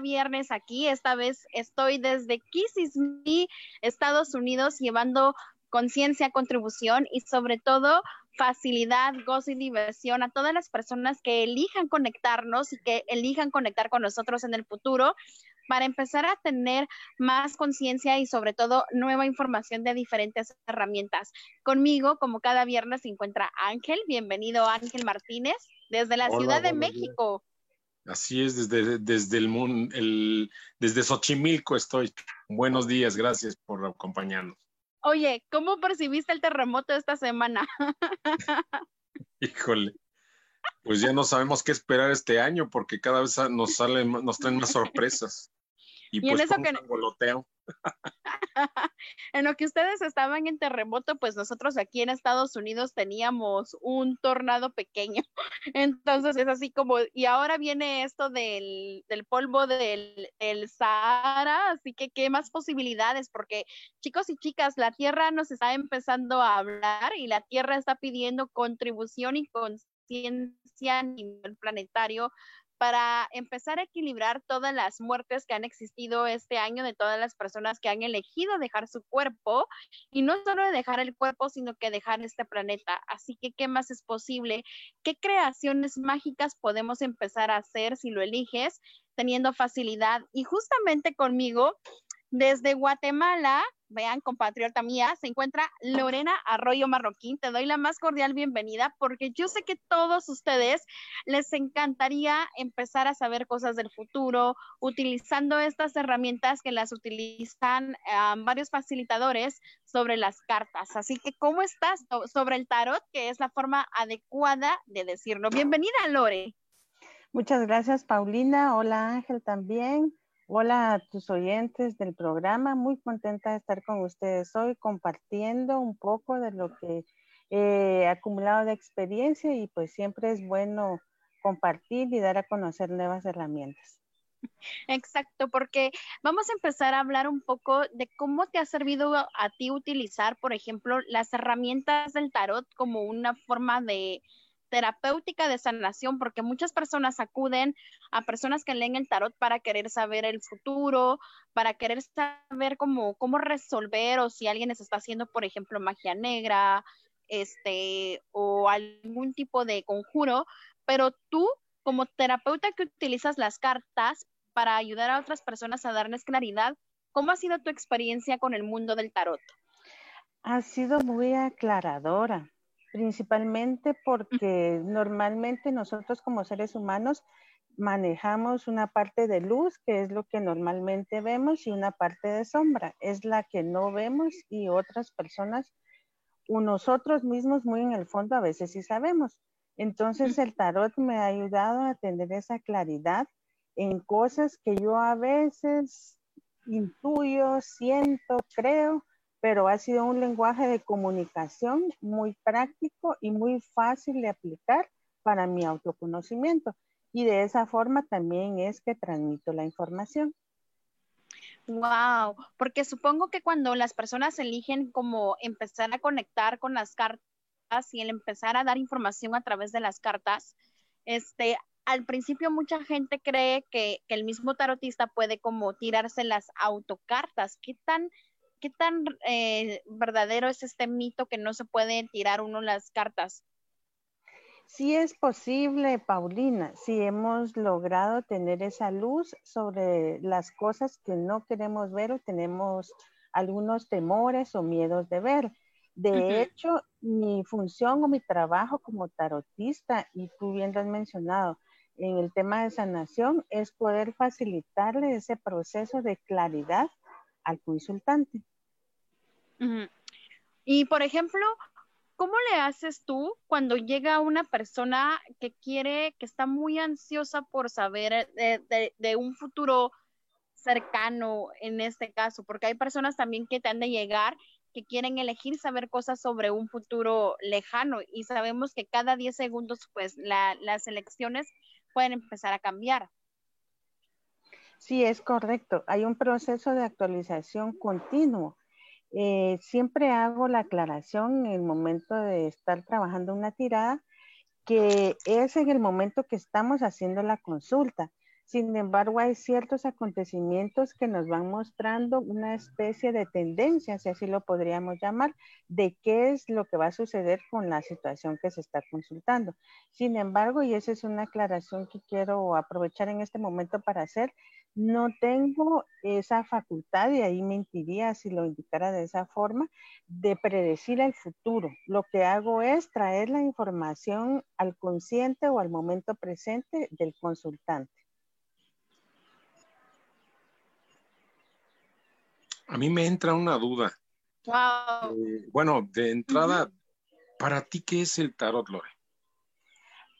Viernes aquí. Esta vez estoy desde Me, Estados Unidos, llevando conciencia, contribución y sobre todo facilidad, gozo y diversión a todas las personas que elijan conectarnos y que elijan conectar con nosotros en el futuro para empezar a tener más conciencia y sobre todo nueva información de diferentes herramientas. Conmigo, como cada viernes, se encuentra Ángel. Bienvenido, Ángel Martínez, desde la Ciudad de México. Así es, desde, desde el, el, desde Xochimilco estoy. Buenos días, gracias por acompañarnos. Oye, ¿cómo percibiste el terremoto esta semana? Híjole, pues ya no sabemos qué esperar este año porque cada vez nos salen, nos traen más sorpresas. Y, pues en eso que... en lo que ustedes estaban en terremoto, pues nosotros aquí en Estados Unidos teníamos un tornado pequeño. Entonces es así como, y ahora viene esto del, polvo del, del, Sahara, así que qué más posibilidades, porque chicos y chicas, la Tierra nos está empezando a hablar y la Tierra está pidiendo contribución y conciencia a nivel planetario para empezar a equilibrar todas las muertes que han existido este año de todas las personas que han elegido dejar su cuerpo y no solo dejar el cuerpo, sino que dejar este planeta. Así que, ¿qué más es posible? ¿Qué creaciones mágicas podemos empezar a hacer si lo eliges teniendo facilidad? Y justamente conmigo, desde Guatemala, vean, compatriota mía, se encuentra Lorena Arroyo Marroquín. Te doy la más cordial bienvenida porque yo sé que todos ustedes les encantaría empezar a saber cosas del futuro utilizando estas herramientas que las utilizan varios facilitadores sobre las cartas. Así que, ¿cómo estás sobre el tarot? Que es la forma adecuada de decirlo. Bienvenida, Lore. Muchas gracias, Paulina. Hola, Ángel, también. Hola a tus oyentes del programa, muy contenta de estar con ustedes hoy compartiendo un poco de lo que he acumulado de experiencia y pues siempre es bueno compartir y dar a conocer nuevas herramientas. Exacto, porque vamos a empezar a hablar un poco de cómo te ha servido a ti utilizar, por ejemplo, las herramientas del tarot como una forma de, terapéutica de sanación, porque muchas personas acuden a personas que leen el tarot para querer saber el futuro, para querer saber cómo, cómo resolver o si alguien les está haciendo, por ejemplo, magia negra, este, o algún tipo de conjuro, pero tú como terapeuta que utilizas las cartas para ayudar a otras personas a darles claridad, ¿cómo ha sido tu experiencia con el mundo del tarot? Ha sido muy aclaradora principalmente porque normalmente nosotros como seres humanos manejamos una parte de luz, que es lo que normalmente vemos, y una parte de sombra, es la que no vemos y otras personas, o nosotros mismos muy en el fondo a veces sí sabemos. Entonces el tarot me ha ayudado a tener esa claridad en cosas que yo a veces intuyo, siento, creo, pero ha sido un lenguaje de comunicación muy práctico y muy fácil de aplicar para mi autoconocimiento. Y de esa forma también es que transmito la información. Wow, porque supongo que cuando las personas eligen como empezar a conectar con las cartas y el empezar a dar información a través de las cartas, este, al principio mucha gente cree que, que el mismo tarotista puede como tirarse las autocartas. ¿Qué tan ¿qué tan eh, verdadero es este mito que no se puede tirar uno las cartas? Sí es posible, Paulina, si hemos logrado tener esa luz sobre las cosas que no queremos ver o tenemos algunos temores o miedos de ver. De hecho, mi función o mi trabajo como tarotista, y tú bien lo has mencionado, en el tema de sanación, es poder facilitarle ese proceso de claridad al consultante. Y por ejemplo, ¿cómo le haces tú cuando llega una persona que quiere, que está muy ansiosa por saber de un futuro cercano en este caso? Porque hay personas también que te han de llegar que quieren elegir saber cosas sobre un futuro lejano y sabemos que cada 10 segundos pues las elecciones pueden empezar a cambiar. Sí, es correcto. Hay un proceso de actualización continuo. Eh, siempre hago la aclaración en el momento de estar trabajando una tirada, que es en el momento que estamos haciendo la consulta. Sin embargo, hay ciertos acontecimientos que nos van mostrando una especie de tendencia, si así lo podríamos llamar, de qué es lo que va a suceder con la situación que se está consultando. Sin embargo, y esa es una aclaración que quiero aprovechar en este momento para hacer, no tengo esa facultad, y ahí mentiría si lo indicara de esa forma, de predecir el futuro. Lo que hago es traer la información al consciente o al momento presente del consultante. A mí me entra una duda. Wow. Eh, bueno, de entrada, ¿para ti qué es el tarot, Lore?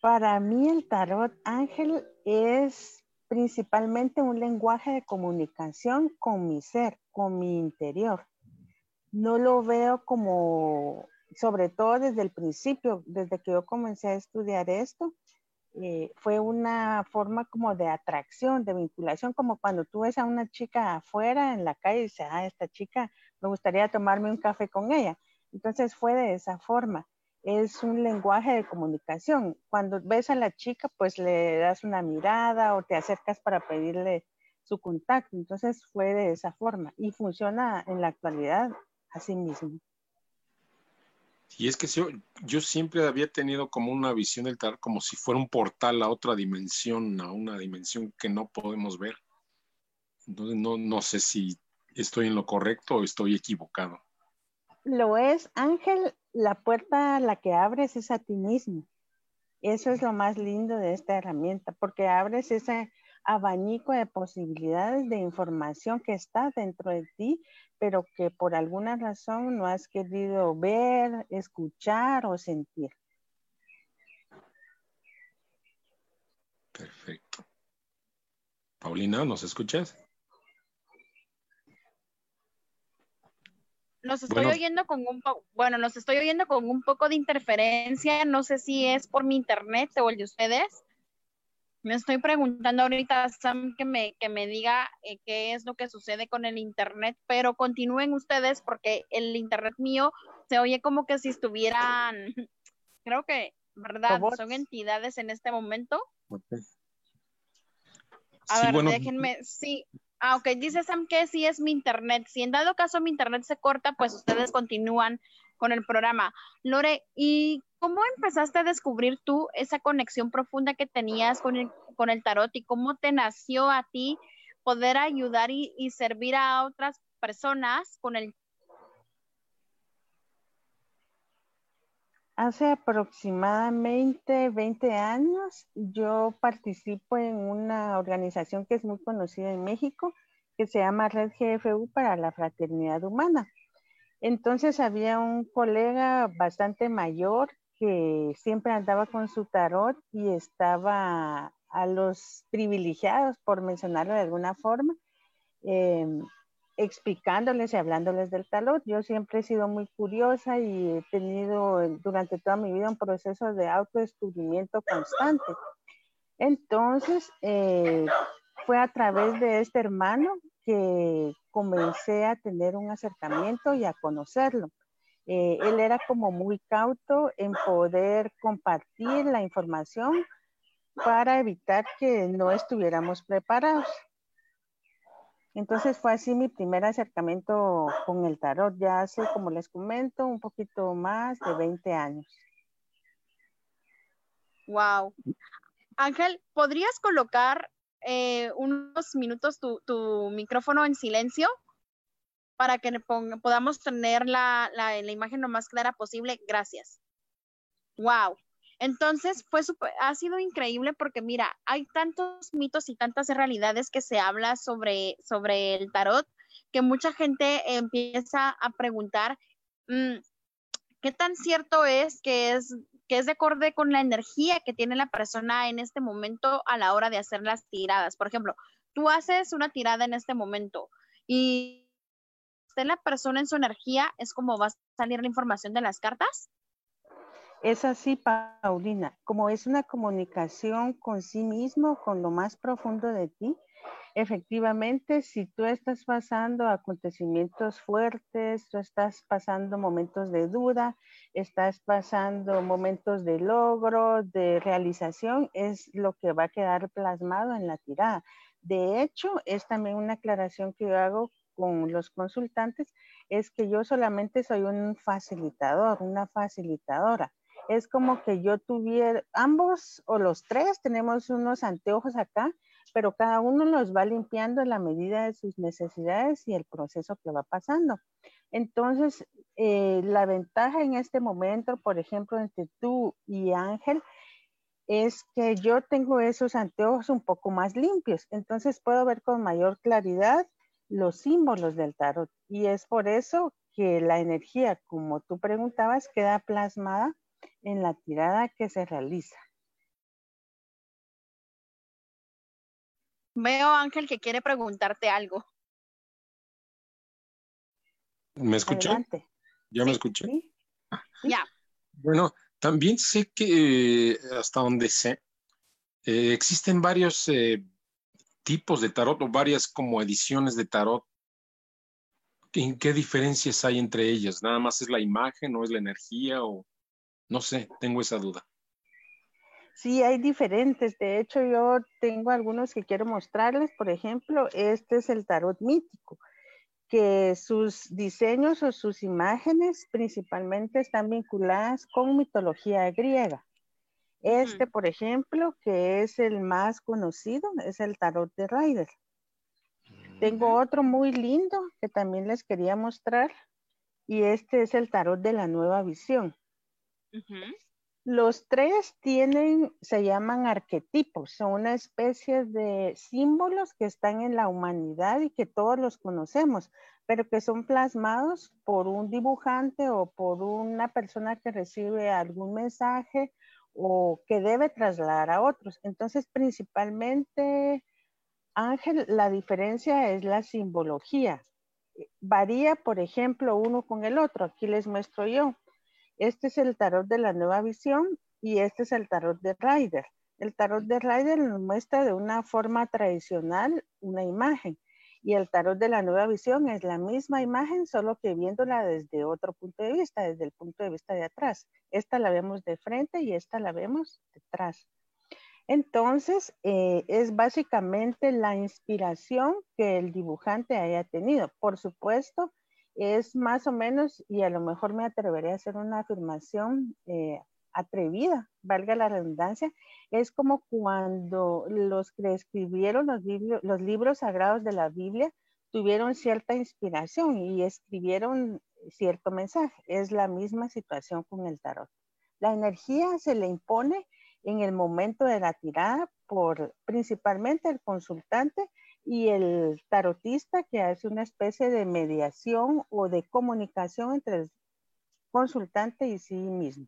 Para mí el tarot, Ángel, es principalmente un lenguaje de comunicación con mi ser, con mi interior. No lo veo como, sobre todo desde el principio, desde que yo comencé a estudiar esto, eh, fue una forma como de atracción, de vinculación, como cuando tú ves a una chica afuera en la calle y dices, ah, esta chica, me gustaría tomarme un café con ella. Entonces fue de esa forma. Es un lenguaje de comunicación. Cuando ves a la chica, pues le das una mirada o te acercas para pedirle su contacto. Entonces fue de esa forma y funciona en la actualidad así mismo. Y es que yo, yo siempre había tenido como una visión del tarot como si fuera un portal a otra dimensión, a una dimensión que no podemos ver. Entonces no, no sé si estoy en lo correcto o estoy equivocado. Lo es, Ángel, la puerta a la que abres es a ti mismo. Eso es lo más lindo de esta herramienta, porque abres ese abanico de posibilidades de información que está dentro de ti, pero que por alguna razón no has querido ver, escuchar o sentir. Perfecto. Paulina, ¿nos escuchas? Los estoy oyendo con un poco, bueno, los estoy oyendo con un poco de interferencia, no sé si es por mi internet o el de ustedes. Me estoy preguntando ahorita, Sam, que me, que me diga eh, qué es lo que sucede con el Internet, pero continúen ustedes porque el Internet mío se oye como que si estuvieran, creo que, ¿verdad? Son entidades en este momento. A ver, déjenme, sí. Ah, ok, dice Sam que sí es mi Internet. Si en dado caso mi Internet se corta, pues ustedes continúan con el programa. Lore, ¿y cómo empezaste a descubrir tú esa conexión profunda que tenías con el, con el tarot y cómo te nació a ti poder ayudar y, servir a otras personas con el Hace aproximadamente 20 años yo participo en una organización que es muy conocida en México, que se llama Red GFU para la Fraternidad Humana. Entonces había un colega bastante mayor que siempre andaba con su tarot y estaba a los privilegiados, por mencionarlo de alguna forma, em, explicándoles y hablándoles del tarot. Yo siempre he sido muy curiosa y he tenido durante toda mi vida un proceso de autodescubrimiento constante. Entonces, eh, fue a través de este hermano que comencé a tener un acercamiento y a conocerlo. Eh, él era como muy cauto en poder compartir la información para evitar que no estuviéramos preparados. Entonces fue así mi primer acercamiento con el tarot, ya hace, como les comento, un poquito más de 20 años. Wow. Ángel, ¿podrías colocar eh, unos minutos tu, micrófono en silencio? para que podamos tener la, la, la, imagen lo más clara posible. Gracias. Wow. Entonces, fue ha sido increíble porque mira, hay tantos mitos y tantas realidades que se habla sobre, sobre el tarot que mucha gente empieza a preguntar, mm, ¿qué tan cierto es que es que es de acorde con la energía que tiene la persona en este momento a la hora de hacer las tiradas? Por ejemplo, tú haces una tirada en este momento y esté la persona en su energía, es como va a salir la información de las cartas. Es así, Paulina, como es una comunicación con sí mismo, con lo más profundo de ti, efectivamente, si tú estás pasando acontecimientos fuertes, tú estás pasando momentos de duda, estás pasando momentos de logro, de realización, es lo que va a quedar plasmado en la tirada. De hecho, es también una aclaración que yo hago con los consultantes, es que yo solamente soy un facilitador, una facilitadora. Es como que yo tuviera, ambos o los tres tenemos unos anteojos acá, pero cada uno los va limpiando en la medida de sus necesidades y el proceso que va pasando. Entonces, eh, la ventaja en este momento, por ejemplo, entre tú y Ángel, es que yo tengo esos anteojos un poco más limpios, entonces puedo ver con mayor claridad los símbolos del tarot. Y es por eso que la energía, como tú preguntabas, queda plasmada en la tirada que se realiza. Veo, Ángel, que quiere preguntarte algo. ¿Me escucha? ¿Ya me escuché? Ya. Bueno, también sé que eh, hasta donde sé, eh, existen varios eh, tipos de tarot o varias como ediciones de tarot. ¿En qué diferencias hay entre ellas? ¿Nada más es la imagen o es la energía o no sé, tengo esa duda. Sí, hay diferentes. De hecho, yo tengo algunos que quiero mostrarles. Por ejemplo, este es el tarot mítico que sus diseños o sus imágenes principalmente están vinculadas con mitología griega. Este, por ejemplo, que es el más conocido, es el tarot de Rider. Tengo otro muy lindo que también les quería mostrar y este es el tarot de la nueva visión. Los tres tienen, se llaman arquetipos, son una especie de símbolos que están en la humanidad y que todos los conocemos, pero que son plasmados por un dibujante o por una persona que recibe algún mensaje o que debe trasladar a otros. Entonces, principalmente, Ángel, la diferencia es la simbología. Varía, por ejemplo, uno con el otro. Aquí les muestro yo. Este es el tarot de la nueva visión y este es el tarot de Rider. El tarot de Rider nos muestra de una forma tradicional una imagen y el tarot de la nueva visión es la misma imagen, solo que viéndola desde otro punto de vista, desde el punto de vista de atrás. Esta la vemos de frente y esta la vemos detrás. Entonces, eh, es básicamente la inspiración que el dibujante haya tenido. Por supuesto, es más o menos, y a lo mejor me atreveré a hacer una afirmación eh, atrevida, valga la redundancia, es como cuando los que escribieron los, los libros sagrados de la Biblia tuvieron cierta inspiración y escribieron cierto mensaje. Es la misma situación con el tarot. La energía se le impone en el momento de la tirada por principalmente el consultante y el tarotista que hace una especie de mediación o de comunicación entre el consultante y sí mismo.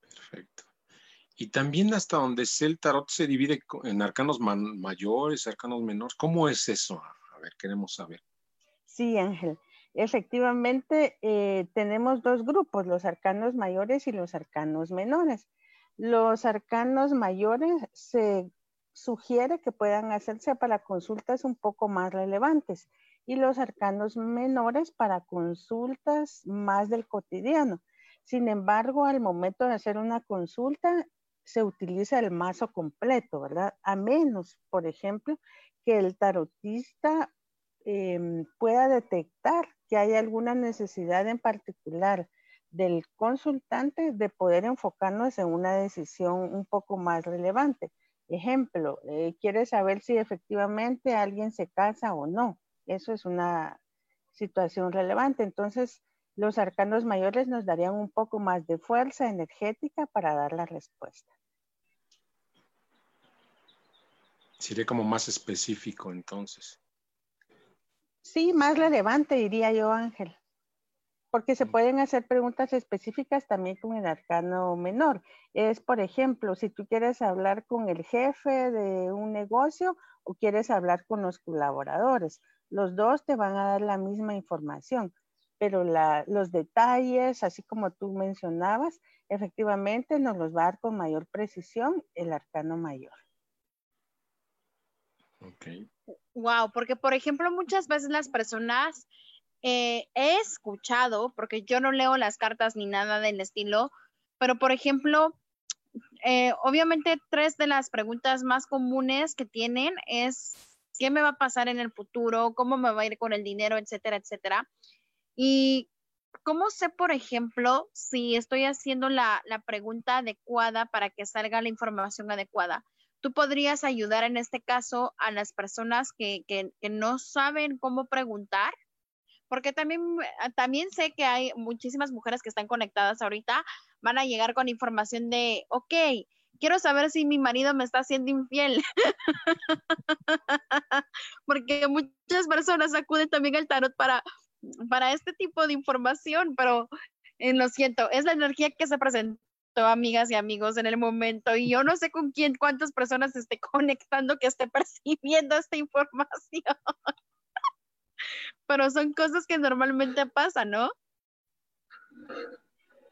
Perfecto. Y también hasta donde sé el tarot se divide en arcanos mayores, arcanos menores. ¿Cómo es eso? A ver, queremos saber. Sí, Ángel. Efectivamente, eh, tenemos dos grupos, los arcanos mayores y los arcanos menores. Los arcanos mayores se sugiere que puedan hacerse para consultas un poco más relevantes y los arcanos menores para consultas más del cotidiano. Sin embargo, al momento de hacer una consulta, se utiliza el mazo completo, ¿verdad? A menos, por ejemplo, que el tarotista em, pueda detectar que hay alguna necesidad en particular del consultante de poder enfocarnos en una decisión un poco más relevante. Ejemplo, eh, quiere saber si efectivamente alguien se casa o no. Eso es una situación relevante. Entonces, los arcanos mayores nos darían un poco más de fuerza energética para dar la respuesta. Sería como más específico entonces. Sí, más relevante, diría yo, Ángel. Porque se pueden hacer preguntas específicas también con el arcano menor. Es, por ejemplo, si tú quieres hablar con el jefe de un negocio o quieres hablar con los colaboradores, los dos te van a dar la misma información, pero los detalles, así como tú mencionabas, efectivamente nos los va a dar con mayor precisión el arcano mayor. Okay. Wow, porque por ejemplo muchas veces las personas eh, he escuchado, porque yo no leo las cartas ni nada del estilo, pero por ejemplo, eh, obviamente tres de las preguntas más comunes que tienen es qué me va a pasar en el futuro, cómo me va a ir con el dinero, etcétera, etcétera. Y cómo sé, por ejemplo, si estoy haciendo la, la pregunta adecuada para que salga la información adecuada tú podrías ayudar en este caso a las personas que, no saben cómo preguntar, porque también, ah, también sé que hay muchísimas mujeres que están conectadas ahorita, van a llegar con información de, ok, quiero saber si mi marido me está haciendo infiel. porque muchas personas acuden también al tarot para, para este tipo de información, pero eh, lo siento, es la energía que se presenta amigas y amigos en el momento y yo no sé con quién, cuántas personas esté conectando que esté percibiendo esta información. Pero son cosas que normalmente pasan, ¿no?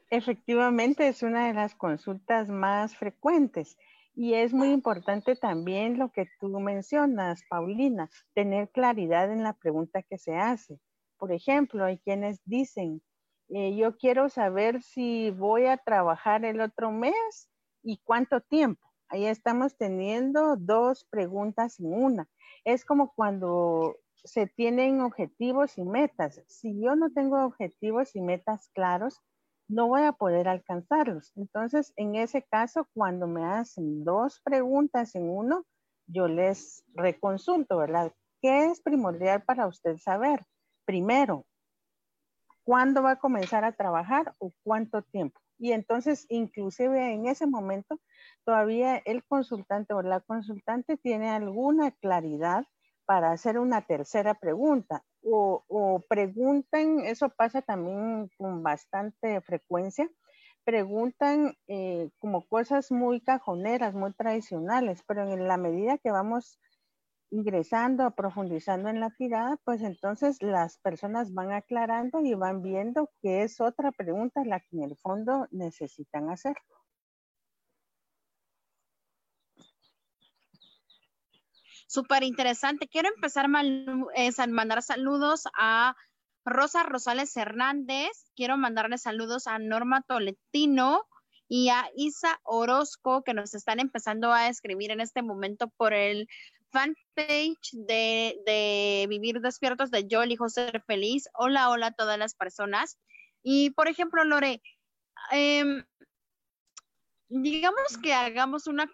Efectivamente, es una de las consultas más frecuentes y es muy importante también lo que tú mencionas, Paulina, tener claridad en la pregunta que se hace. Por ejemplo, hay quienes dicen, eh, yo quiero saber si voy a trabajar el otro mes y cuánto tiempo. Ahí estamos teniendo dos preguntas en una. Es como cuando se tienen objetivos y metas. Si yo no tengo objetivos y metas claros, no voy a poder alcanzarlos. Entonces, en ese caso, cuando me hacen dos preguntas en uno, yo les reconsulto, ¿verdad? ¿Qué es primordial para usted saber? Primero, cuándo va a comenzar a trabajar o cuánto tiempo. Y entonces, inclusive en ese momento, todavía el consultante o la consultante tiene alguna claridad para hacer una tercera pregunta. O, preguntan, eso pasa también con bastante frecuencia, preguntan eh, como cosas muy cajoneras, muy tradicionales, pero en la medida que vamos ingresando, profundizando en la tirada, pues entonces las personas van aclarando y van viendo que es otra pregunta la que en el fondo necesitan hacer. Súper interesante. Quiero empezar a mandar saludos a Rosa Rosales Hernández. Quiero mandarle saludos a Norma Toletino y a Isa Orozco, que nos están empezando a escribir en este momento por el fanpage de, de Vivir Despiertos de Yo elijo ser feliz. Hola, hola a todas las personas. Y por ejemplo, Lore, em, digamos que hagamos una,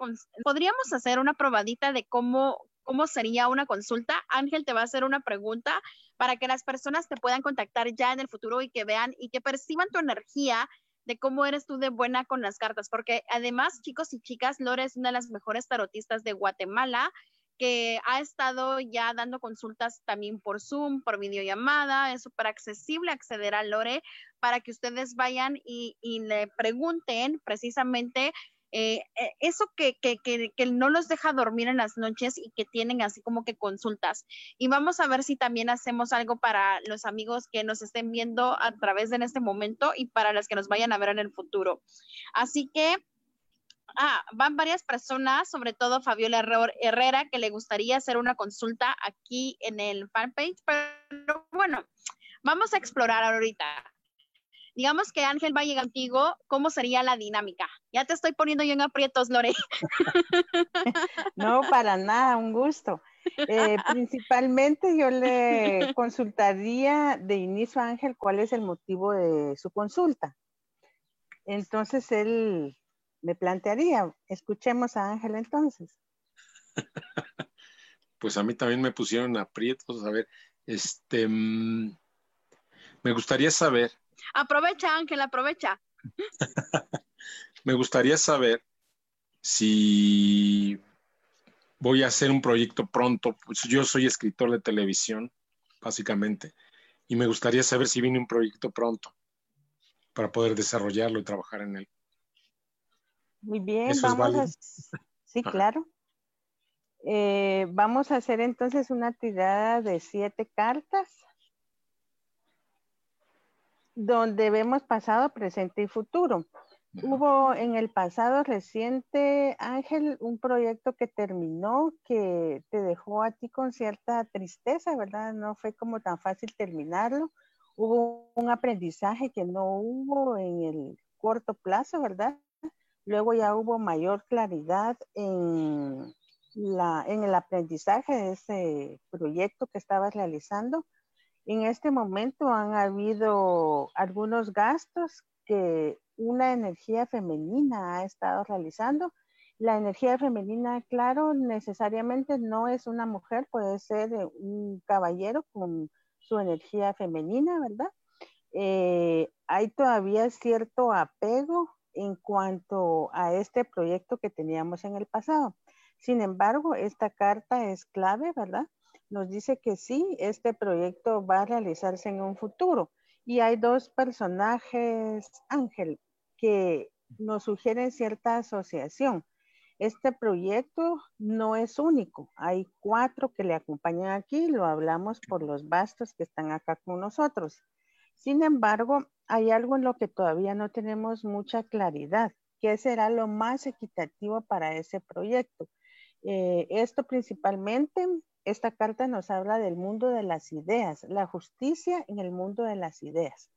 podríamos hacer una probadita de cómo, cómo sería una consulta. Ángel te va a hacer una pregunta para que las personas te puedan contactar ya en el futuro y que vean y que perciban tu energía de cómo eres tú de buena con las cartas, porque además, chicos y chicas, Lore es una de las mejores tarotistas de Guatemala que ha estado ya dando consultas también por Zoom, por videollamada, es súper accesible acceder a Lore para que ustedes vayan y, le pregunten precisamente eh, eh, eso que, que, que, no los deja dormir en las noches y que tienen así como que consultas. Y vamos a ver si también hacemos algo para los amigos que nos estén viendo a través de este momento y para las que nos vayan a ver en el futuro. Así que ah, van varias personas, sobre todo Fabiola Herrera, que le gustaría hacer una consulta aquí en el fanpage, pero bueno, vamos a explorar ahorita. Digamos que Ángel va a llegar contigo, ¿cómo sería la dinámica? Ya te estoy poniendo yo en aprietos, Lore. No, para nada, un gusto. Eh, principalmente yo le consultaría de inicio a Ángel cuál es el motivo de su consulta. Entonces él me plantearía. Escuchemos a Ángel entonces. pues a mí también me pusieron aprietos. A ver, Este, mm, me gustaría saber. Aprovecha, Ángel, aprovecha. me gustaría saber si voy a hacer un proyecto pronto. Pues yo soy escritor de televisión, básicamente, y me gustaría saber si viene un proyecto pronto para poder desarrollarlo y trabajar en él. Muy bien, vamos a... Sí, claro. Eh, vamos a hacer entonces una tirada de siete cartas donde vemos pasado, presente y futuro. Hubo en el pasado reciente, Ángel, un proyecto que terminó que te dejó a ti con cierta tristeza, ¿verdad? No fue como tan fácil terminarlo. Hubo un aprendizaje que no hubo en el corto plazo, ¿verdad? Luego ya hubo mayor claridad en, la, en el aprendizaje de ese proyecto que estabas realizando. En este momento han habido algunos gastos que una energía femenina ha estado realizando. La energía femenina, claro, necesariamente no es una mujer, puede ser un caballero con su energía femenina, ¿verdad? Eh, hay todavía cierto apego en cuanto a este proyecto que teníamos en el pasado. Sin embargo, esta carta es clave, ¿verdad? Nos dice que sí, este proyecto va a realizarse en un futuro. Y hay dos personajes, Ángel, que nos sugieren cierta asociación. Este proyecto no es único. Hay cuatro que le acompañan aquí. Lo hablamos por los bastos que están acá con nosotros. Sin embargo, hay algo en lo que todavía no tenemos mucha claridad. ¿Qué será lo más equitativo para ese proyecto? Eh, esto principalmente, esta carta nos habla del mundo de las ideas, la justicia en el mundo de las ideas.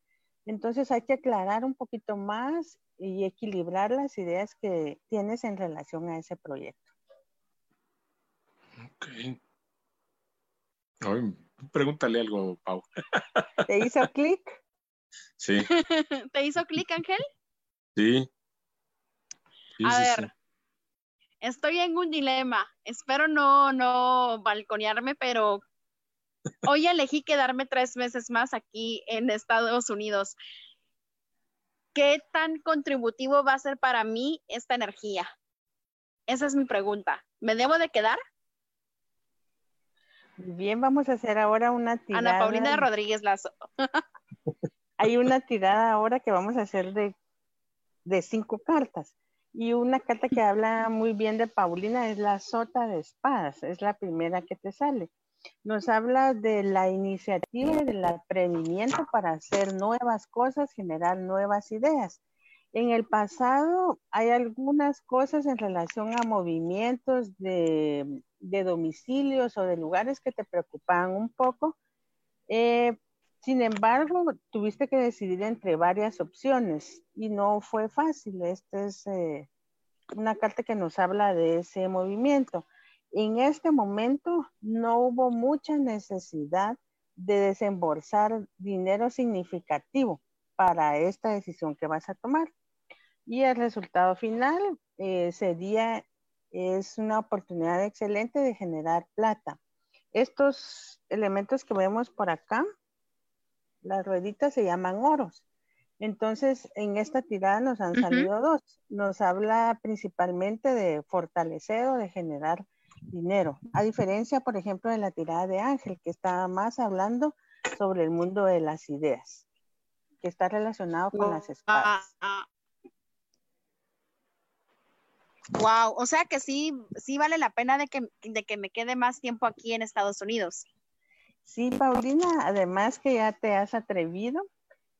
Entonces hay que aclarar un poquito más y equilibrar las ideas que tienes en relación a ese proyecto. Ok. pregúntale algo, Pau. ¿Te hizo clic? Sí. ¿Te hizo clic, Ángel? Sí. a ver, estoy en un dilema. Espero no, no balconearme, pero Hoy elegí quedarme tres meses más aquí en Estados Unidos. ¿Qué tan contributivo va a ser para mí esta energía? Esa es mi pregunta. ¿Me debo de quedar? Bien, vamos a hacer ahora una tirada. Ana Paulina Rodríguez Lazo. Hay una tirada ahora que vamos a hacer de, de cinco cartas. Y una carta que habla muy bien de Paulina es la sota de espadas. Es la primera que te sale nos habla de la iniciativa y del aprendimiento para hacer nuevas cosas, generar nuevas ideas. En el pasado hay algunas cosas en relación a movimientos de, domicilios o de lugares que te preocupaban un poco. Eh, sin embargo, tuviste que decidir entre varias opciones y no fue fácil. Esta es eh, una carta que nos habla de ese movimiento. En este momento no hubo mucha necesidad de desembolsar dinero significativo para esta decisión que vas a tomar. Y el resultado final eh, sería, es una oportunidad excelente de generar plata. Estos elementos que vemos por acá, las rueditas se llaman oros. Entonces, en esta tirada nos han salido dos. Nos habla principalmente de fortalecer o de generar dinero. A diferencia, por ejemplo, de la tirada de Ángel, que está más hablando sobre el mundo de las ideas, que está relacionado con las espadas. Wow, o sea que sí, sí vale la pena de que, de que me quede más tiempo aquí en Estados Unidos. Sí, Paulina, además que ya te has atrevido,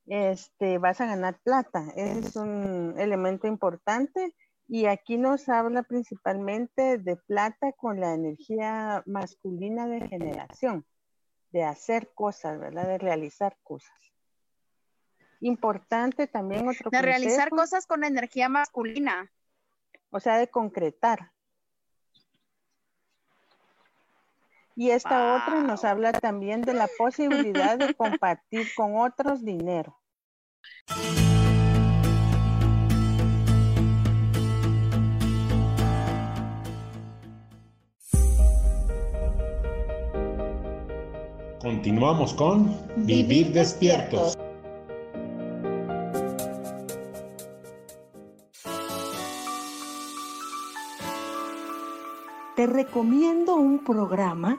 este, vas a ganar plata. Es un elemento importante y aquí nos habla principalmente de plata con la energía masculina de generación, de hacer cosas, ¿verdad? De realizar cosas. Importante también otro De realizar cosas con energía masculina. O sea, de concretar. Y esta otra nos habla también de la posibilidad de compartir con otros dinero. Continuamos con Vivir, despiertos. Te recomiendo un programa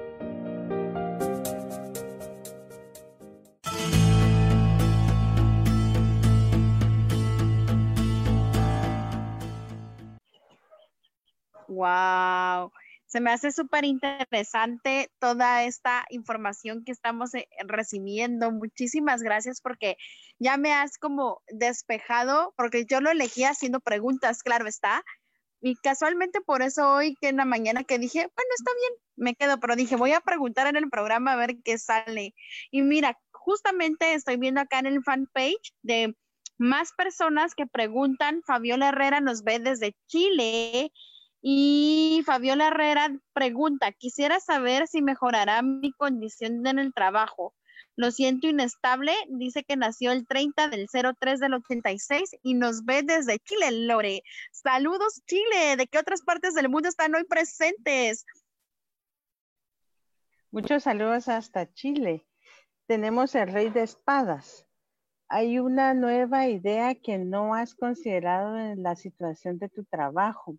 Wow, se me hace súper interesante toda esta información que estamos eh, recibiendo. Muchísimas gracias porque ya me has como despejado, porque yo lo elegí haciendo preguntas, claro está. Y casualmente por eso hoy que en la mañana que dije, bueno, está bien, me quedo, pero dije, voy a preguntar en el programa a ver qué sale. Y mira, justamente estoy viendo acá en el fanpage de más personas que preguntan. Fabiola Herrera nos ve desde Chile y Fabiola Herrera pregunta, quisiera saber si mejorará mi condición en el trabajo. Lo siento inestable, dice que nació el 30 del 03 del 86 y nos ve desde Chile, Lore. Saludos Chile, ¿de qué otras partes del mundo están hoy presentes? Muchos saludos hasta Chile. Tenemos el rey de espadas. Hay una nueva idea que no has considerado en la situación de tu trabajo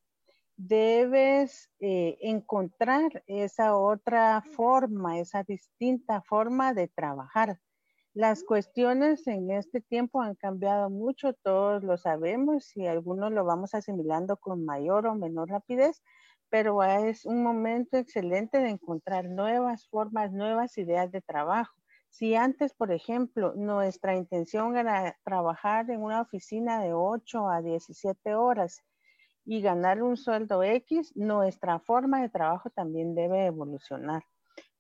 debes eh, encontrar esa otra forma, esa distinta forma de trabajar. Las cuestiones en este tiempo han cambiado mucho, todos lo sabemos y algunos lo vamos asimilando con mayor o menor rapidez, pero es un momento excelente de encontrar nuevas formas, nuevas ideas de trabajo. Si antes, por ejemplo, nuestra intención era trabajar en una oficina de 8 a 17 horas, y ganar un sueldo X, nuestra forma de trabajo también debe evolucionar.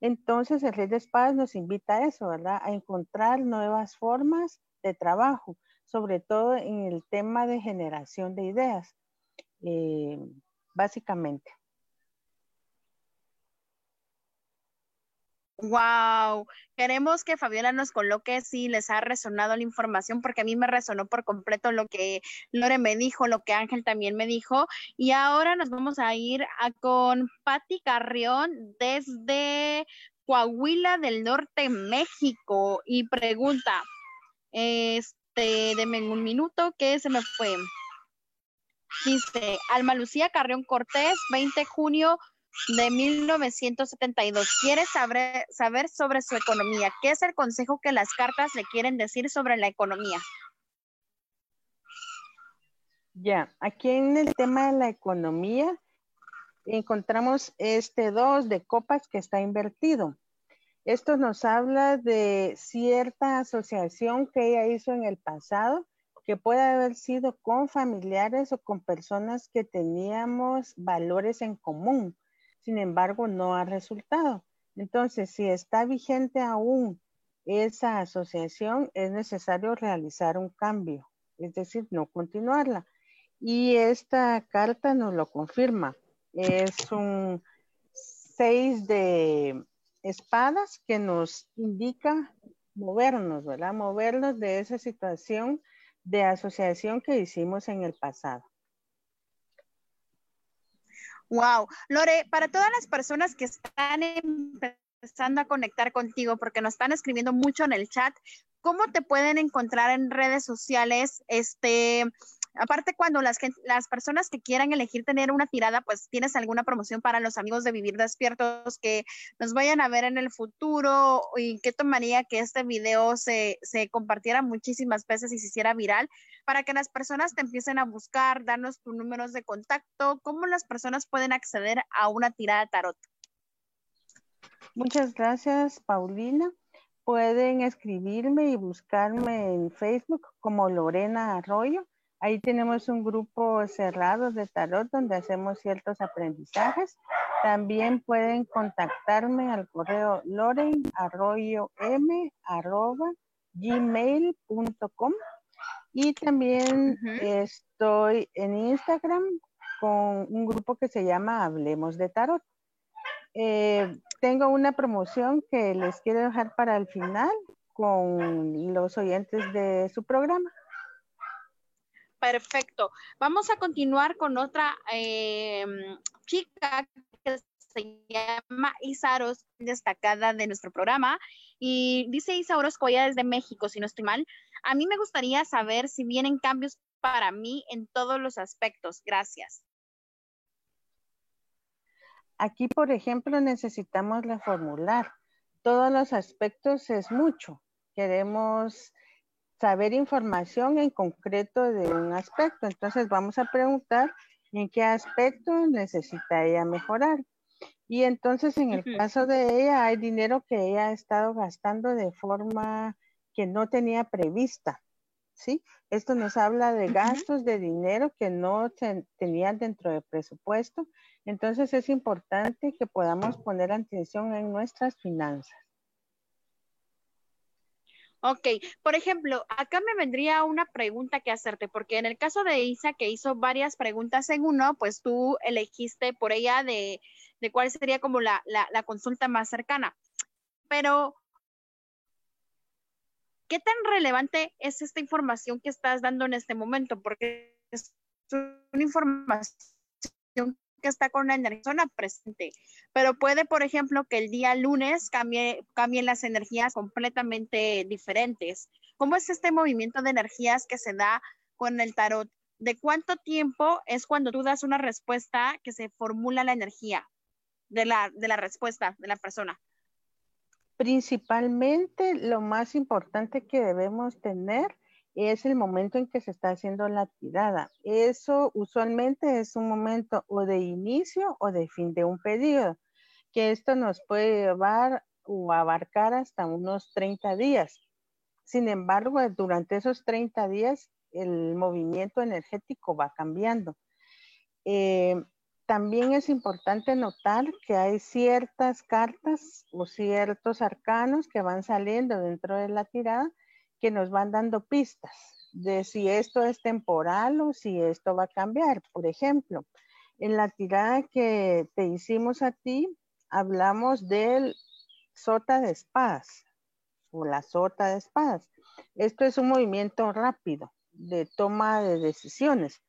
Entonces, el Rey de Espadas nos invita a eso, ¿verdad? A encontrar nuevas formas de trabajo, sobre todo en el tema de generación de ideas, eh, básicamente. Wow, queremos que Fabiola nos coloque si les ha resonado la información, porque a mí me resonó por completo lo que Lore me dijo, lo que Ángel también me dijo. Y ahora nos vamos a ir a con Patti Carrión desde Coahuila del Norte, México, y pregunta, este, denme un minuto que se me fue. Dice, Alma Lucía Carrión Cortés, 20 de junio de 1972. Quiere saber, saber sobre su economía. ¿Qué es el consejo que las cartas le quieren decir sobre la economía? Ya, aquí en el tema de la economía encontramos este dos de copas que está invertido. Esto nos habla de cierta asociación que ella hizo en el pasado, que puede haber sido con familiares o con personas que teníamos valores en común sin embargo, no ha resultado. Entonces, si está vigente aún esa asociación, es necesario realizar un cambio, es decir, no continuarla. Y esta carta nos lo confirma. Es un seis de espadas que nos indica movernos, ¿verdad? Movernos de esa situación de asociación que hicimos en el pasado. Wow. Lore, para todas las personas que están empezando a conectar contigo, porque nos están escribiendo mucho en el chat, ¿cómo te pueden encontrar en redes sociales? Este, Aparte, cuando las, las personas que quieran elegir tener una tirada, pues tienes alguna promoción para los amigos de Vivir Despiertos que nos vayan a ver en el futuro y qué tomaría que este video se, se compartiera muchísimas veces y se hiciera viral para que las personas te empiecen a buscar, darnos tus números de contacto, cómo las personas pueden acceder a una tirada tarot. Muchas gracias, Paulina. Pueden escribirme y buscarme en Facebook como Lorena Arroyo Ahí tenemos un grupo cerrado de tarot donde hacemos ciertos aprendizajes. También pueden contactarme al correo lorenarroyom.gmail.com y también estoy en Instagram con un grupo que se llama Hablemos de Tarot. Eh, tengo una promoción que les quiero dejar para el final con los oyentes de su programa. Perfecto. Vamos a continuar con otra eh, chica que se llama Isaros, destacada de nuestro programa. Y dice Isa Orozco, desde México, si no estoy mal. A mí me gustaría saber si vienen cambios para mí en todos los aspectos. Gracias. Aquí, por ejemplo, necesitamos la formular. Todos los aspectos es mucho. Queremos saber información en concreto de un aspecto. Entonces vamos a preguntar en qué aspecto necesita ella mejorar. Y entonces en el caso de ella hay dinero que ella ha estado gastando de forma que no tenía prevista. ¿Sí? Esto nos habla de gastos de dinero que no tenían dentro del presupuesto. Entonces es importante que podamos poner atención en nuestras finanzas. Ok, por ejemplo, acá me vendría una pregunta que hacerte, porque en el caso de Isa, que hizo varias preguntas en uno, pues tú elegiste por ella de, cuál sería como la, la consulta más cercana. Pero, ¿qué tan relevante es esta información que estás dando en este momento? Porque es una información que está con la energía presente, pero puede, por ejemplo, que el día lunes cambie, cambien las energías completamente diferentes. ¿Cómo es este movimiento de energías que se da con el tarot? ¿De cuánto tiempo es cuando tú das una respuesta que se formula la energía de la, de la respuesta de la persona? Principalmente lo más importante que debemos tener es el momento en que se está haciendo la tirada. Eso usualmente es un momento o de inicio o de fin de un periodo, que esto nos puede llevar o abarcar hasta unos 30 días. Sin embargo, durante esos 30 días el movimiento energético va cambiando. Eh, también es importante notar que hay ciertas cartas o ciertos arcanos que van saliendo dentro de la tirada que nos van dando pistas de si esto es temporal o si esto va a cambiar. Por ejemplo, en la tirada que te hicimos a ti, hablamos del sota de espadas o la sota de espadas. Esto es un movimiento rápido de toma de decisiones.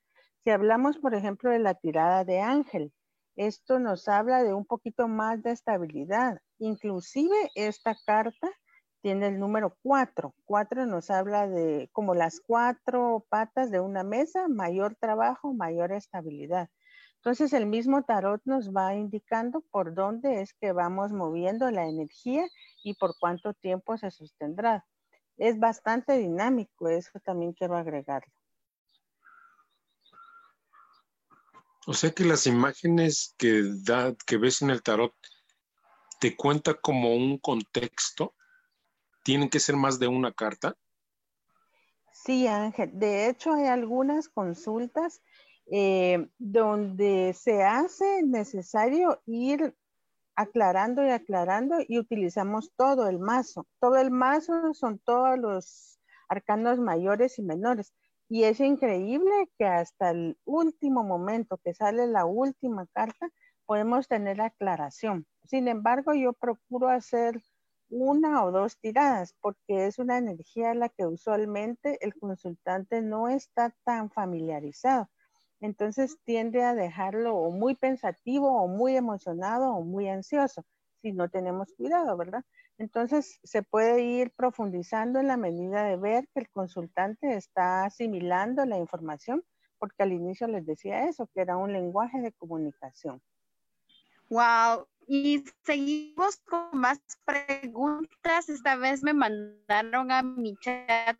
Si hablamos, por ejemplo, de la tirada de ángel, esto nos habla de un poquito más de estabilidad. Inclusive esta carta tiene el número cuatro. Cuatro nos habla de como las cuatro patas de una mesa, mayor trabajo, mayor estabilidad. Entonces el mismo tarot nos va indicando por dónde es que vamos moviendo la energía y por cuánto tiempo se sostendrá. Es bastante dinámico, eso también quiero agregarlo. O sea que las imágenes que, da, que ves en el tarot te cuenta como un contexto ¿Tienen que ser más de una carta? Sí, Ángel. De hecho, hay algunas consultas eh, donde se hace necesario ir aclarando y aclarando y utilizamos todo el mazo. Todo el mazo son todos los arcanos mayores y menores. Y es increíble que hasta el último momento que sale la última carta, podemos tener aclaración. Sin embargo, yo procuro hacer una o dos tiradas porque es una energía en la que usualmente el consultante no está tan familiarizado. Entonces tiende a dejarlo o muy pensativo o muy emocionado o muy ansioso si no tenemos cuidado, ¿verdad? Entonces se puede ir profundizando en la medida de ver que el consultante está asimilando la información porque al inicio les decía eso, que era un lenguaje de comunicación. Wow, y seguimos con más preguntas. Esta vez me mandaron a mi chat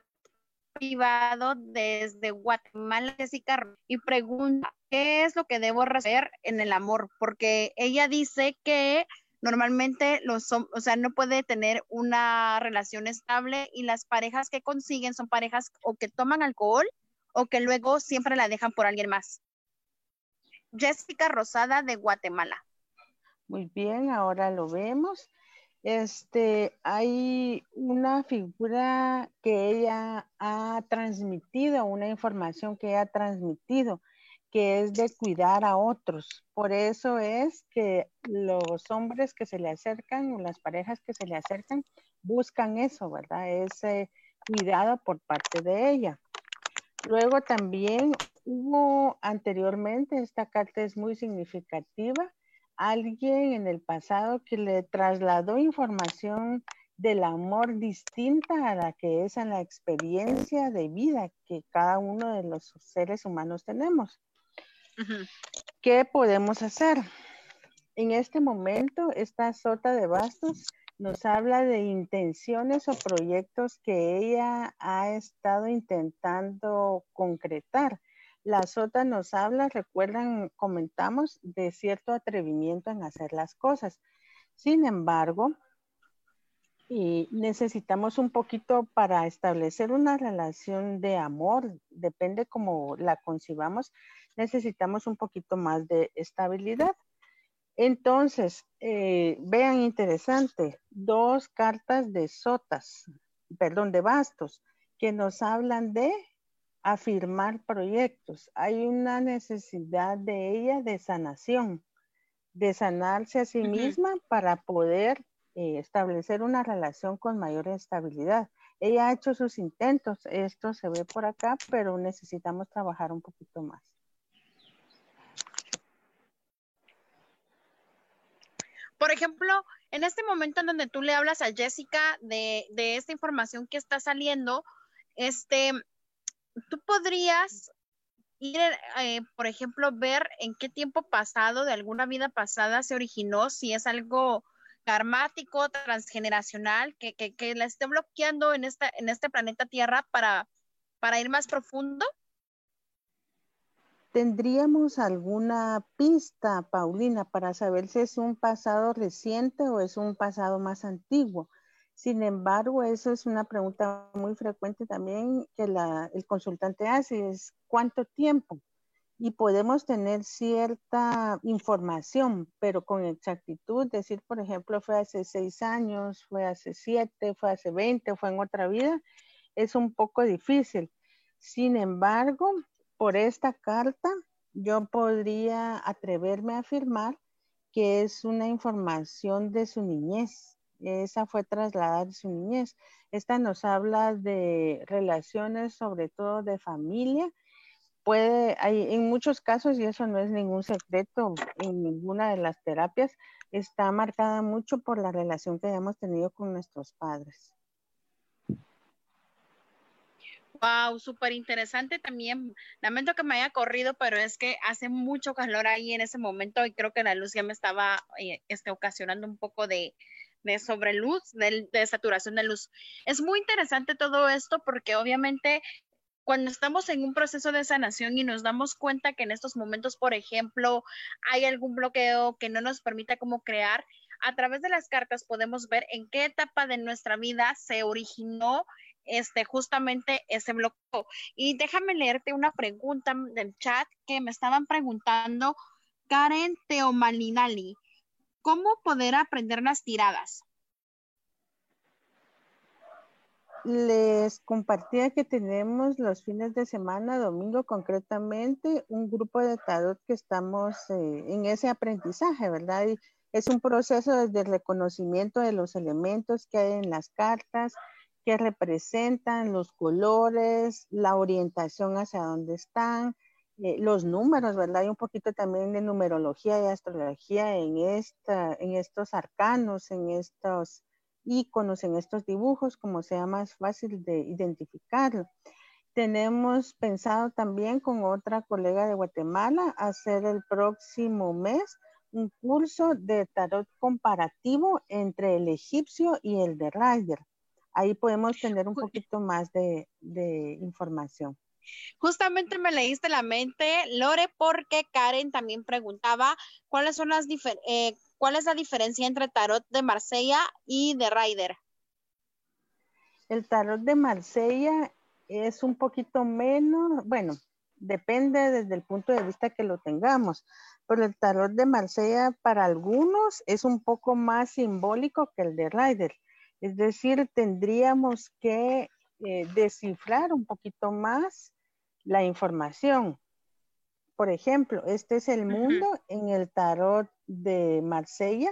privado desde Guatemala, Jessica, y pregunta, ¿qué es lo que debo hacer en el amor? Porque ella dice que normalmente los, o sea, no puede tener una relación estable y las parejas que consiguen son parejas o que toman alcohol o que luego siempre la dejan por alguien más. Jessica Rosada de Guatemala. Muy bien, ahora lo vemos. Este, hay una figura que ella ha transmitido, una información que ella ha transmitido, que es de cuidar a otros. Por eso es que los hombres que se le acercan o las parejas que se le acercan buscan eso, ¿verdad? Ese cuidado por parte de ella. Luego también hubo anteriormente, esta carta es muy significativa, alguien en el pasado que le trasladó información del amor distinta a la que es en la experiencia de vida que cada uno de los seres humanos tenemos. ¿Qué podemos hacer? En este momento, esta sota de bastos nos habla de intenciones o proyectos que ella ha estado intentando concretar la sota nos habla, recuerdan, comentamos, de cierto atrevimiento en hacer las cosas. Sin embargo, necesitamos un poquito para establecer una relación de amor, depende cómo la concibamos, necesitamos un poquito más de estabilidad. Entonces, eh, vean interesante, dos cartas de sotas, perdón, de bastos, que nos hablan de afirmar proyectos. Hay una necesidad de ella de sanación, de sanarse a sí misma para poder eh, establecer una relación con mayor estabilidad. Ella ha hecho sus intentos, esto se ve por acá, pero necesitamos trabajar un poquito más. Por ejemplo, en este momento en donde tú le hablas a Jessica de, de esta información que está saliendo, este, tú podrías ir, eh, por ejemplo, ver en qué tiempo pasado de alguna vida pasada se originó, si es algo karmático, transgeneracional, que, que, la esté bloqueando en, esta, en este planeta Tierra para, para ir más profundo? ¿Tendríamos alguna pista, Paulina, para saber si es un pasado reciente o es un pasado más antiguo? Sin embargo, eso es una pregunta muy frecuente también que el consultante hace, es ¿cuánto tiempo? Y podemos tener cierta información, pero con exactitud, decir, por ejemplo, fue hace seis años, fue hace siete, fue hace veinte, fue en otra vida, es un poco difícil. Sin embargo, por esta carta, yo podría atreverme a afirmar que es una información de su niñez esa fue trasladar su niñez. Esta nos habla de relaciones, sobre todo de familia. Puede, hay en muchos casos, y eso no es ningún secreto en ninguna de las terapias, está marcada mucho por la relación que hayamos tenido con nuestros padres. Wow, súper interesante también. Lamento que me haya corrido, pero es que hace mucho calor ahí en ese momento y creo que la luz ya me estaba eh, este, ocasionando un poco de, de sobreluz, de, de saturación de luz. Es muy interesante todo esto porque obviamente cuando estamos en un proceso de sanación y nos damos cuenta que en estos momentos, por ejemplo, hay algún bloqueo que no nos permita como crear, a través de las cartas podemos ver en qué etapa de nuestra vida se originó este justamente ese bloqueo. Y déjame leerte una pregunta del chat que me estaban preguntando Karen Teomalinali. ¿Cómo poder aprender las tiradas? Les compartía que tenemos los fines de semana, domingo concretamente, un grupo de tarot que estamos eh, en ese aprendizaje, ¿verdad? Es un proceso desde el reconocimiento de los elementos que hay en las cartas, que representan los colores, la orientación hacia dónde están, eh, los números, ¿verdad? Hay un poquito también de numerología y astrología en, esta, en estos arcanos, en estos iconos, en estos dibujos, como sea más fácil de identificarlo. Tenemos pensado también con otra colega de Guatemala hacer el próximo mes un curso de tarot comparativo entre el egipcio y el de Rider. Ahí podemos tener un poquito más de, información. Justamente me leíste la mente, Lore, porque Karen también preguntaba cuáles son las eh, cuál es la diferencia entre tarot de Marsella y de Rider. El tarot de Marsella es un poquito menos, bueno, depende desde el punto de vista que lo tengamos, pero el tarot de Marsella para algunos es un poco más simbólico que el de Rider. Es decir, tendríamos que eh, descifrar un poquito más la información. Por ejemplo, este es el mundo en el tarot de Marsella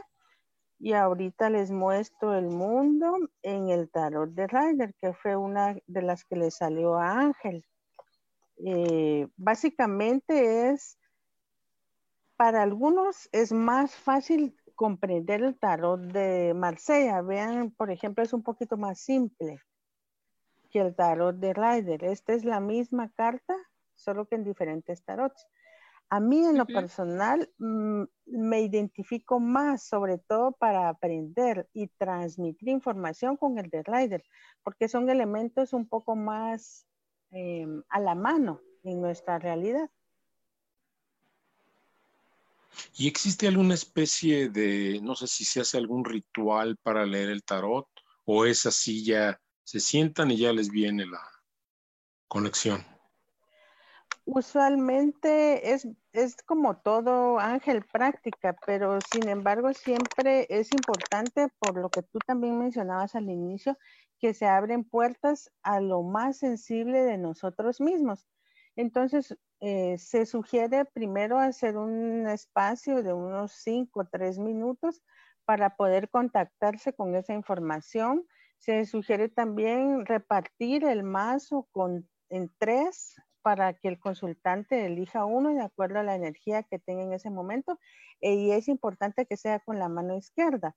y ahorita les muestro el mundo en el tarot de Rider, que fue una de las que le salió a Ángel. Eh, básicamente es, para algunos es más fácil comprender el tarot de Marsella. Vean, por ejemplo, es un poquito más simple que el tarot de Rider. Esta es la misma carta, solo que en diferentes tarots. A mí en lo personal mm, me identifico más, sobre todo para aprender y transmitir información con el de Rider, porque son elementos un poco más Em, a la mano en nuestra realidad. ¿Y existe alguna especie de, no sé si se hace algún ritual para leer el tarot o es así ya, se sientan y ya les viene la conexión? Usualmente es, es como todo ángel práctica, pero sin embargo siempre es importante, por lo que tú también mencionabas al inicio, que se abren puertas a lo más sensible de nosotros mismos. Entonces, eh, se sugiere primero hacer un espacio de unos 5 o 3 minutos para poder contactarse con esa información. Se sugiere también repartir el mazo con, en tres para que el consultante elija uno de acuerdo a la energía que tenga en ese momento. Y es importante que sea con la mano izquierda.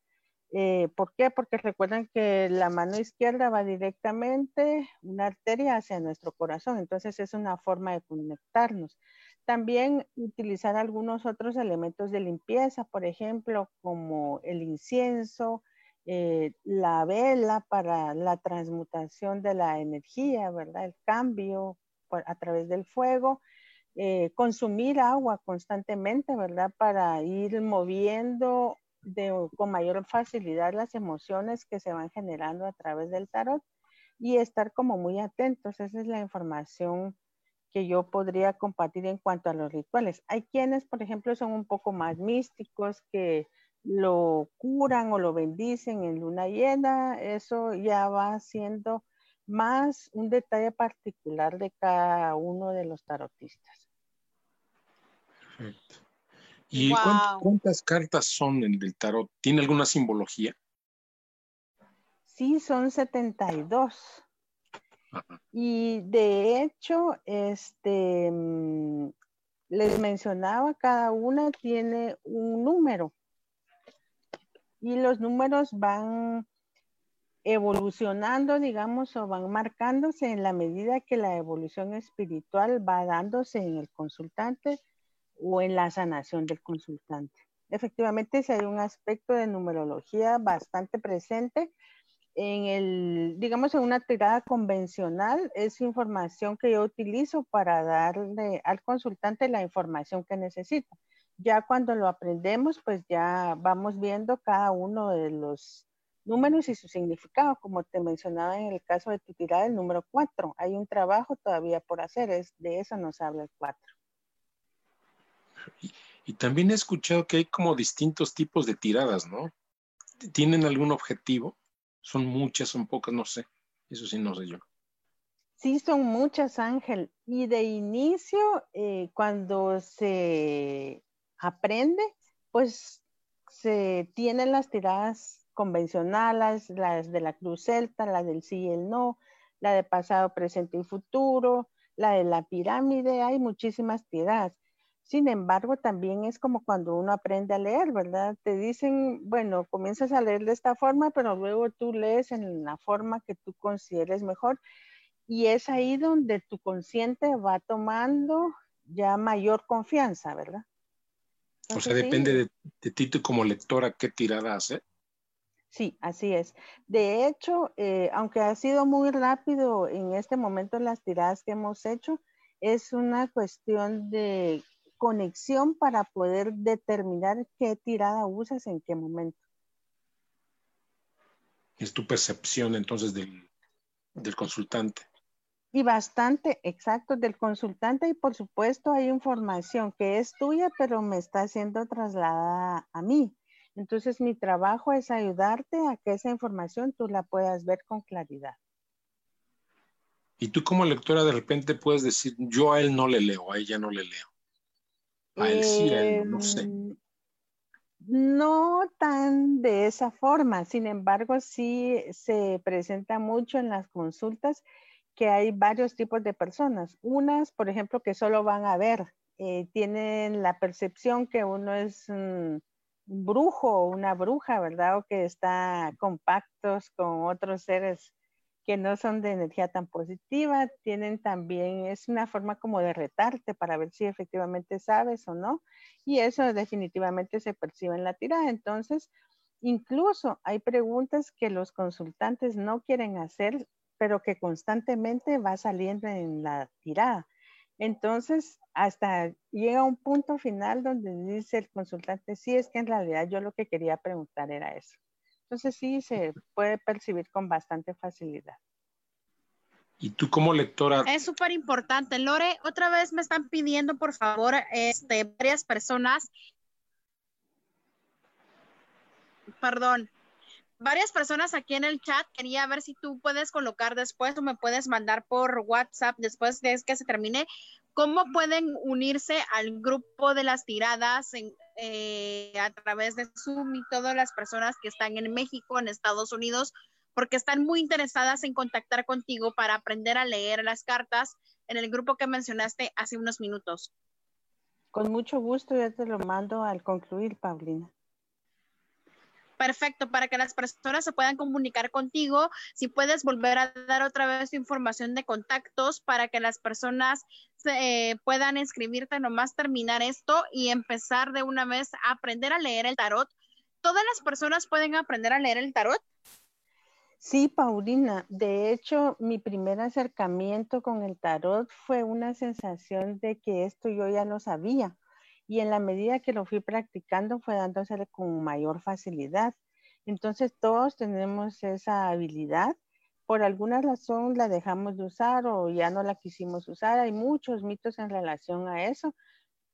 Eh, ¿Por qué? Porque recuerden que la mano izquierda va directamente una arteria hacia nuestro corazón, entonces es una forma de conectarnos. También utilizar algunos otros elementos de limpieza, por ejemplo, como el incienso, eh, la vela para la transmutación de la energía, ¿verdad? El cambio a través del fuego. Eh, consumir agua constantemente, ¿verdad? Para ir moviendo con mayor facilidad las emociones que se van generando a través del tarot y estar como muy atentos. Esa es la información que yo podría compartir en cuanto a los rituales. Hay quienes, por ejemplo, son un poco más místicos que lo curan o lo bendicen en luna llena. Eso ya va siendo más un detalle particular de cada uno de los tarotistas. Perfecto. ¿Y cuántas cartas son en el tarot? ¿Tiene alguna simbología? Sí, son 72. Y de hecho, este, mm, les mencionaba, cada una tiene un número. Y los números van evolucionando, digamos, o van marcándose en la medida que la evolución espiritual va dándose en el consultante o en la sanación del consultante. Efectivamente, si hay un aspecto de numerología bastante presente en el, digamos, en una tirada convencional, es información que yo utilizo para darle al consultante la información que necesita. Ya cuando lo aprendemos, pues ya vamos viendo cada uno de los números y su significado, como te mencionaba en el caso de tu tirada, el número 4. Hay un trabajo todavía por hacer, es, de eso nos habla el 4. Y, también he escuchado que hay como distintos tipos de tiradas, ¿no? ¿Tienen algún objetivo? ¿Son muchas, son pocas? No sé. Eso sí, no sé yo. Sí, son muchas, Ángel. Y de inicio, eh, cuando se aprende, pues se tienen las tiradas convencionales, las de la cruz celta, la del sí y el no, la de pasado, presente y futuro, la de la pirámide, hay muchísimas tiradas. Sin embargo, también es como cuando uno aprende a leer, ¿verdad? Te dicen, bueno, comienzas a leer de esta forma, pero luego tú lees en la forma que tú consideres mejor. Y es ahí donde tu consciente va tomando ya mayor confianza, ¿verdad? O sea, depende de, ti tú como lectora qué tirada hacer. Sí, así es. De hecho, eh, aunque ha sido muy rápido en este momento las tiradas que hemos hecho, es una cuestión de conexión para poder determinar qué tirada usas en qué momento. Es tu percepción entonces del, del consultante. Y bastante exacto del consultante y por supuesto hay información que es tuya pero me está siendo trasladada a mí. Entonces mi trabajo es ayudarte a que esa información tú la puedas ver con claridad. Y tú como lectora de repente puedes decir, yo a él no le leo, a ella no le leo. A él sí, a él no, sé. Em, no tan de esa forma, sin embargo sí se presenta mucho en las consultas que hay varios tipos de personas. Unas, por ejemplo, que solo van a ver, eh, tienen la percepción que uno es un brujo o una bruja, ¿verdad? O que está compactos con otros seres que no son de energía tan positiva, tienen también, es una forma como de retarte para ver si efectivamente sabes o no, y eso definitivamente se percibe en la tirada. Entonces, incluso hay preguntas que los consultantes no quieren hacer, pero que constantemente va saliendo en la tirada. Entonces, hasta llega un punto final donde dice el consultante, sí, es que en realidad yo lo que quería preguntar era eso. Entonces sí se puede percibir con bastante facilidad. Y tú como lectora. Es súper importante. Lore, otra vez me están pidiendo, por favor, este, varias personas. Perdón. Varias personas aquí en el chat. Quería ver si tú puedes colocar después o me puedes mandar por WhatsApp después de que se termine ¿Cómo pueden unirse al grupo de las tiradas eh, a través de Zoom y todas las personas que están en México, en Estados Unidos, porque están muy interesadas en contactar contigo para aprender a leer las cartas en el grupo que mencionaste hace unos minutos? Con mucho gusto, ya te lo mando al concluir, Paulina. Perfecto, para que las personas se puedan comunicar contigo, si puedes volver a dar otra vez tu información de contactos para que las personas eh, puedan inscribirte nomás terminar esto y empezar de una vez a aprender a leer el tarot. ¿Todas las personas pueden aprender a leer el tarot? Sí, Paulina. De hecho, mi primer acercamiento con el tarot fue una sensación de que esto yo ya lo sabía y en la medida que lo fui practicando fue dándose con mayor facilidad. Entonces todos tenemos esa habilidad. Por alguna razón la dejamos de usar o ya no la quisimos usar. Hay muchos mitos en relación a eso.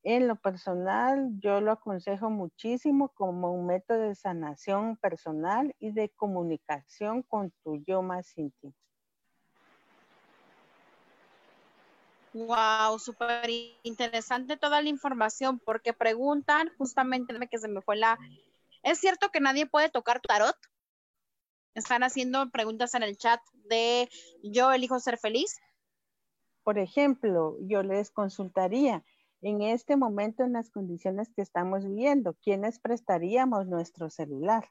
En lo personal, yo lo aconsejo muchísimo como un método de sanación personal y de comunicación con tu yo más íntimo. Wow, súper interesante toda la información porque preguntan justamente que se me fue la... ¿Es cierto que nadie puede tocar tarot? Están haciendo preguntas en el chat de yo elijo ser feliz. Por ejemplo, yo les consultaría en este momento en las condiciones que estamos viviendo, ¿quiénes prestaríamos nuestro celular?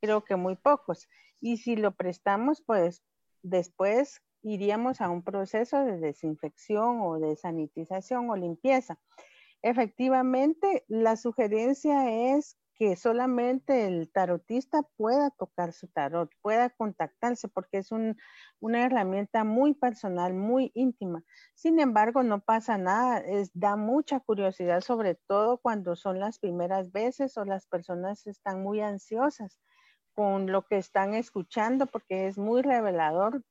Creo que muy pocos. Y si lo prestamos, pues después iríamos a un proceso de desinfección o de sanitización o limpieza. Efectivamente, la sugerencia es que solamente el tarotista pueda tocar su tarot, pueda contactarse, porque es una herramienta muy personal, muy íntima. Sin embargo, no pasa nada, es, da mucha curiosidad, sobre todo cuando son las primeras veces o las personas están muy ansiosas con lo que están escuchando, porque es muy revelador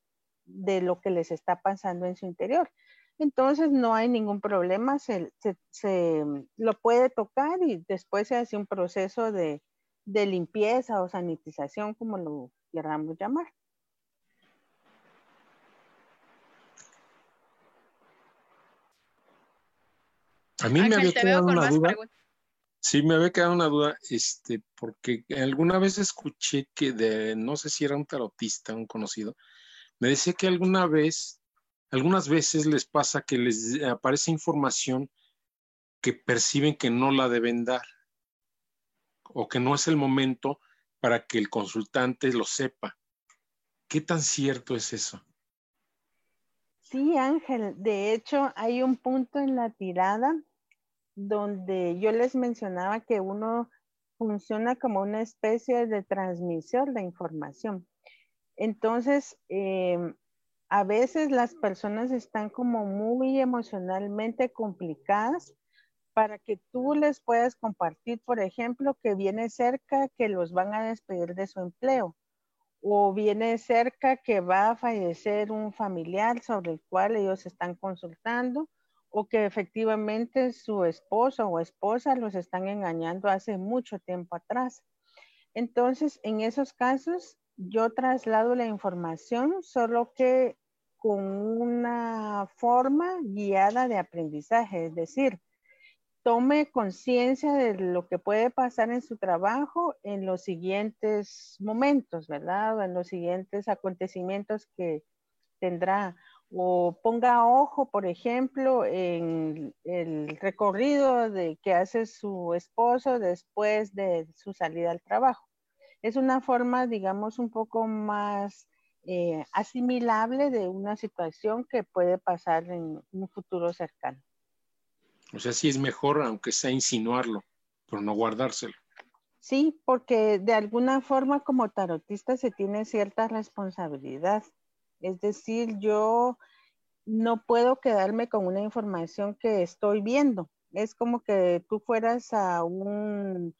de lo que les está pasando en su interior. Entonces no hay ningún problema, se, se, mm, lo puede tocar y después se hace un proceso de, de limpieza o sanitización, como lo queramos llamar. A mí me había quedado una duda. Sí, me había quedado una duda, este, porque alguna vez escuché que de, no sé si era un tarotista, un conocido, me decía que alguna vez, algunas veces les pasa que les aparece información que perciben que no la deben dar o que no es el momento para que el consultante lo sepa. ¿Qué tan cierto es eso? Sí, Ángel. De hecho, hay un punto en la tirada donde yo les mencionaba que uno funciona como una especie de transmisor de información. Entonces, em, a veces las personas están como muy emocionalmente complicadas para que tú les puedas compartir, por ejemplo, que viene cerca que los van a despedir de su empleo o viene cerca que va a fallecer un familiar sobre el cual ellos están consultando o que efectivamente su esposo o esposa los están engañando hace mucho tiempo atrás. Entonces, en esos casos, yo traslado la información, solo que con una forma guiada de aprendizaje, es decir, tome conciencia de lo que puede pasar en su trabajo en los siguientes momentos, ¿verdad? En los siguientes acontecimientos que tendrá. O ponga ojo, por ejemplo, en el recorrido de que hace su esposo después de su salida al trabajo. Es una forma, digamos, un poco más eh, asimilable de una situación que puede pasar en un futuro cercano. O sea, sí es mejor, aunque sea insinuarlo, pero no guardárselo. Sí, porque de alguna forma como tarotista se tiene cierta responsabilidad. Es decir, yo no puedo quedarme con una información que estoy viendo. Es como que tú fueras a un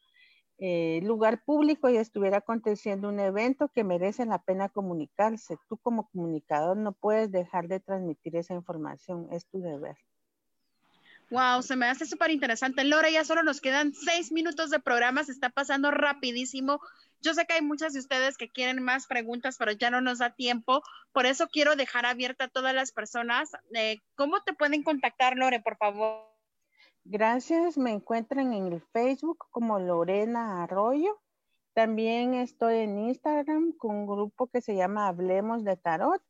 eh, lugar público y estuviera aconteciendo un evento que merece la pena comunicarse. Tú como comunicador no puedes dejar de transmitir esa información, es tu deber. Wow, se me hace súper interesante. Lore, ya solo nos quedan seis minutos de programa, se está pasando rapidísimo. Yo sé que hay muchas de ustedes que quieren más preguntas, pero ya no nos da tiempo. Por eso quiero dejar abierta a todas las personas. Eh, ¿Cómo te pueden contactar, Lore, por favor? Gracias. Me encuentran en el Facebook como Lorena Arroyo. También estoy en Instagram con un grupo que se llama Hablemos de Tarot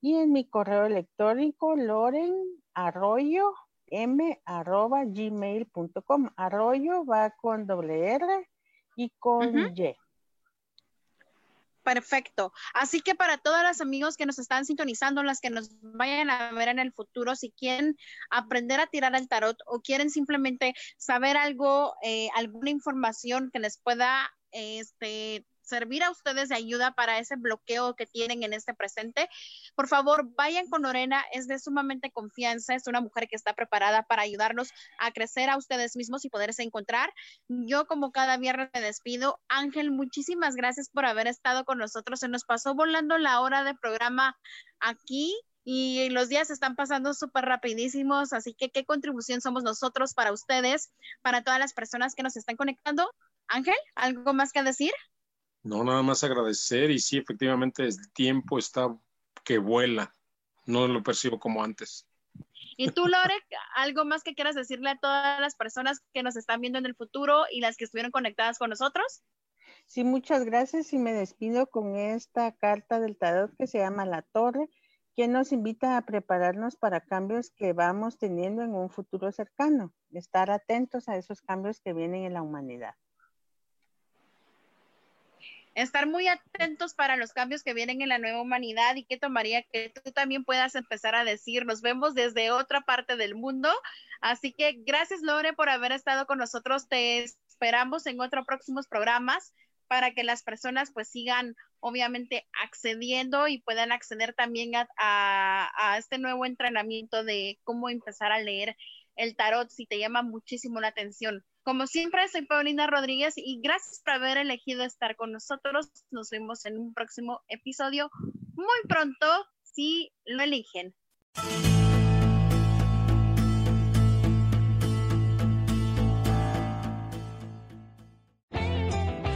y en mi correo electrónico Loren Arroyo m arroba gmail.com. Arroyo va con doble R y con Y. Perfecto. Así que para todos los amigos que nos están sintonizando, las que nos vayan a ver en el futuro, si quieren aprender a tirar el tarot o quieren simplemente saber algo, eh, alguna información que les pueda este, servir a ustedes de ayuda para ese bloqueo que tienen en este presente, por favor, vayan con Lorena, es de sumamente confianza, es una mujer que está preparada para ayudarnos a crecer a ustedes mismos y poderse encontrar. Yo como cada viernes me despido. Ángel, muchísimas gracias por haber estado con nosotros. Se nos pasó volando la hora de programa aquí y los días están pasando súper rapidísimos, así que qué contribución somos nosotros para ustedes, para todas las personas que nos están conectando. Ángel, ¿algo más que decir? No, nada más agradecer y sí, efectivamente el tiempo está que vuela. No lo percibo como antes. Y tú, Lore, algo más que quieras decirle a todas las personas que nos están viendo en el futuro y las que estuvieron conectadas con nosotros? Sí, muchas gracias y me despido con esta carta del tarot que se llama La Torre, que nos invita a prepararnos para cambios que vamos teniendo en un futuro cercano, estar atentos a esos cambios que vienen en la humanidad estar muy atentos para los cambios que vienen en la nueva humanidad y qué tomaría que tú también puedas empezar a decir, nos vemos desde otra parte del mundo. Así que gracias Lore por haber estado con nosotros. Te esperamos en otros próximos programas para que las personas pues sigan obviamente accediendo y puedan acceder también a, a este nuevo entrenamiento de cómo empezar a leer el tarot si te llama muchísimo la atención. Como siempre, soy Paulina Rodríguez y gracias por haber elegido estar con nosotros. Nos vemos en un próximo episodio muy pronto, si lo eligen.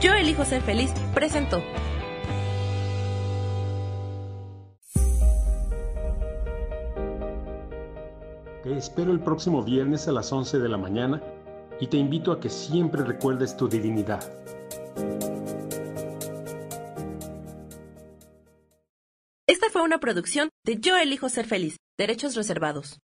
Yo elijo ser feliz, presento. Te espero el próximo viernes a las 11 de la mañana y te invito a que siempre recuerdes tu divinidad. Esta fue una producción de Yo elijo ser feliz, derechos reservados.